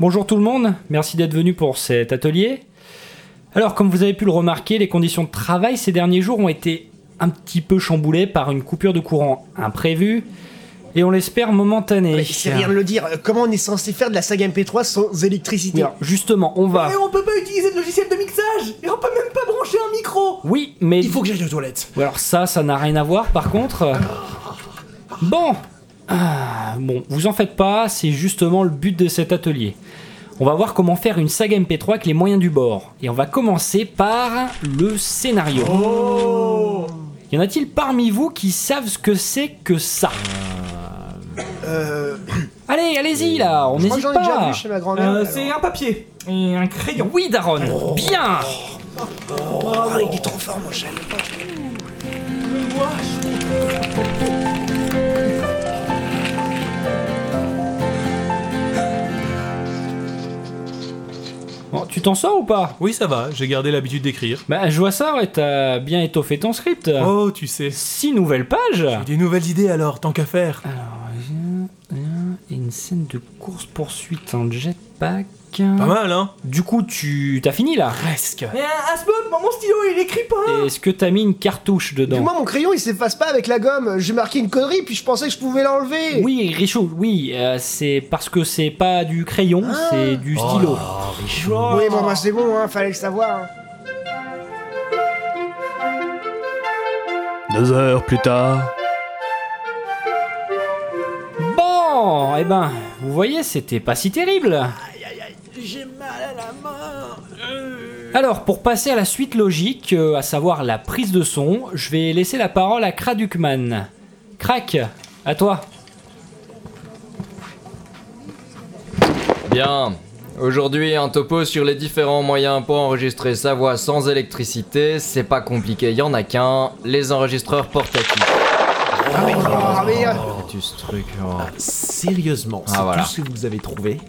bonjour tout le monde, merci d'être venu pour cet atelier. Alors, comme vous avez pu le remarquer, les conditions de travail ces derniers jours ont été un petit peu chamboulées par une coupure de courant imprévue et on l'espère momentanée. Mais c'est rien de le dire. Comment on est censé faire de la saga MP3 sans électricité alors, justement, on va. Et on peut pas utiliser de logiciel de mixage Et on peut même pas brancher un micro Oui, mais. Il faut que j'aille aux toilettes. Alors ça, ça n'a rien à voir par contre. Bon. Ah, bon, vous en faites pas, c'est justement le but de cet atelier. On va voir comment faire une saga MP3 avec les moyens du bord. Et on va commencer par le scénario. Oh Y en a-t-il parmi vous qui savent ce que c'est que ça Euh. Allez, allez-y là, on Je crois n'hésite pas. vu chez ma grand-mère. Euh. C'est un papier et un crayon. Oui, Daron, bien Oh, il est trop fort, mon chat. T'en sors ou pas Oui, ça va, j'ai gardé l'habitude d'écrire. Bah, je vois ça, ouais, t'as bien étoffé ton script. Oh, tu sais. Six nouvelles pages J'ai des nouvelles idées alors, tant qu'à faire. Une scène de course-poursuite en jetpack. Pas mal, hein Du coup, tu t'as fini là Presque. Mais à, à ce moment, mon stylo il écrit pas Est-ce que t'as mis une cartouche dedans Moi, mon crayon, il s'efface pas avec la gomme. J'ai marqué une connerie, puis je pensais que je pouvais l'enlever. Oui, Richaud, oui, euh, c'est parce que c'est pas du crayon, c'est du stylo. Oui, bon, bah, c'est bon, hein, fallait le savoir. hein. Deux heures plus tard. Eh ben, vous voyez, c'était pas si terrible. J'ai mal à la main Alors, pour passer à la suite logique, euh, à savoir la prise de son, je vais laisser la parole à Kradukman. Crac, à toi. Bien. Aujourd'hui, un topo sur les différents moyens pour enregistrer sa voix sans électricité. C'est pas compliqué, y en a qu'un. Les enregistreurs portatifs. Ah, mais, euh, Tu ce truc. oh. Sérieusement, c'est Ah, voilà. tout ce que vous avez trouvé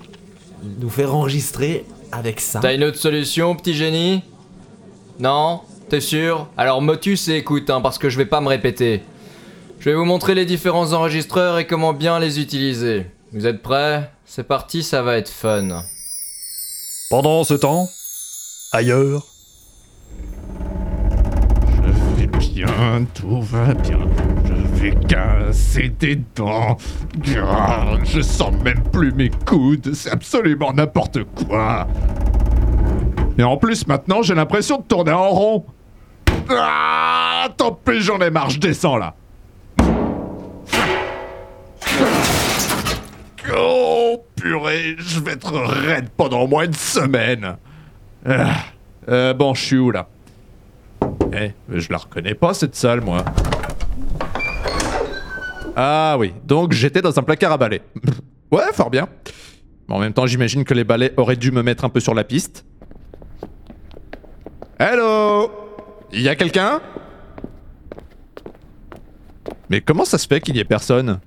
Nous faire enregistrer avec ça T'as une autre solution, petit génie? Non? T'es sûr? Alors motus et écoute, hein, parce que je vais pas me répéter. Je vais vous montrer les différents enregistreurs et comment bien les utiliser. Vous êtes prêts? C'est parti, ça va être fun. Pendant ce temps, ailleurs, Je vais bien, tout va bien. Des dents. Ah, Je sens même plus mes coudes, c'est absolument n'importe quoi. Et en plus, maintenant, j'ai l'impression de tourner en rond. Ah, tant pis, j'en ai marre, je descends là. Oh, purée, je vais être raide pendant au moins une semaine. Ah, euh, bon, je suis où là? Eh, je la reconnais pas cette salle, moi. Ah oui, donc j'étais dans un placard à balais. ouais, fort bien. En même temps, j'imagine que les balais auraient dû me mettre un peu sur la piste. Hello Y a quelqu'un? Mais comment ça se fait qu'il y ait personne?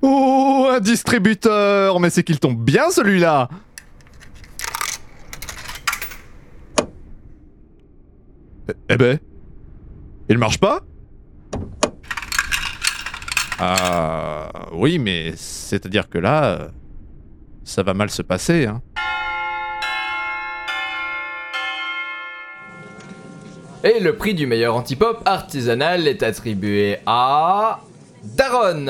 Oh, un distributeur Mais c'est qu'il tombe bien celui-là Eh ben. Il marche pas? Ah. Oui, mais c'est-à-dire que là. Ça va mal se passer, hein. Et le prix du meilleur antipop artisanal est attribué à. Daron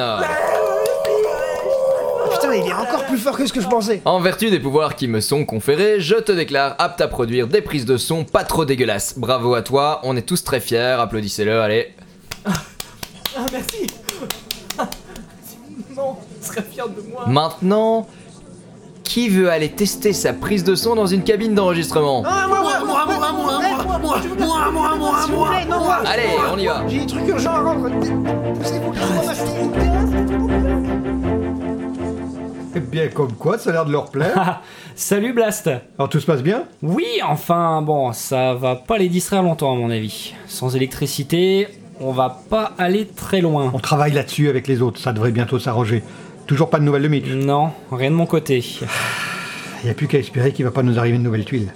Putain, il est encore plus fort que ce que je pensais. En vertu des pouvoirs qui me sont conférés, je te déclare apte à produire des prises de son pas trop dégueulasses. Bravo à toi, on est tous très fiers, applaudissez-le, allez. Ah merci Non, je serais fier de moi Maintenant, qui veut aller tester sa prise de son dans une cabine d'enregistrement Ah, moi, moi, moi, moi, moi, moi, moi, moi, moi, moi, moi, non, moi. Allez, on y va J'ai des trucs urgents à rendre. Eh bien, comme quoi, ça a l'air de leur plaire. Salut Blast Alors tout se passe bien? Oui, enfin, bon, ça va pas les distraire longtemps à mon avis. Sans électricité, on va pas aller très loin. On travaille là-dessus avec les autres, ça devrait bientôt s'arranger. Toujours pas de nouvelles de Mitch. Non, rien de mon côté. Il n'y a plus qu'à espérer qu'il va pas nous arriver de nouvelles tuiles.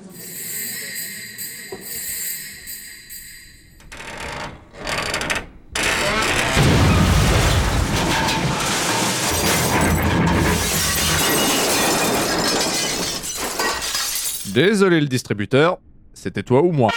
Désolé le distributeur, c'était toi ou moi?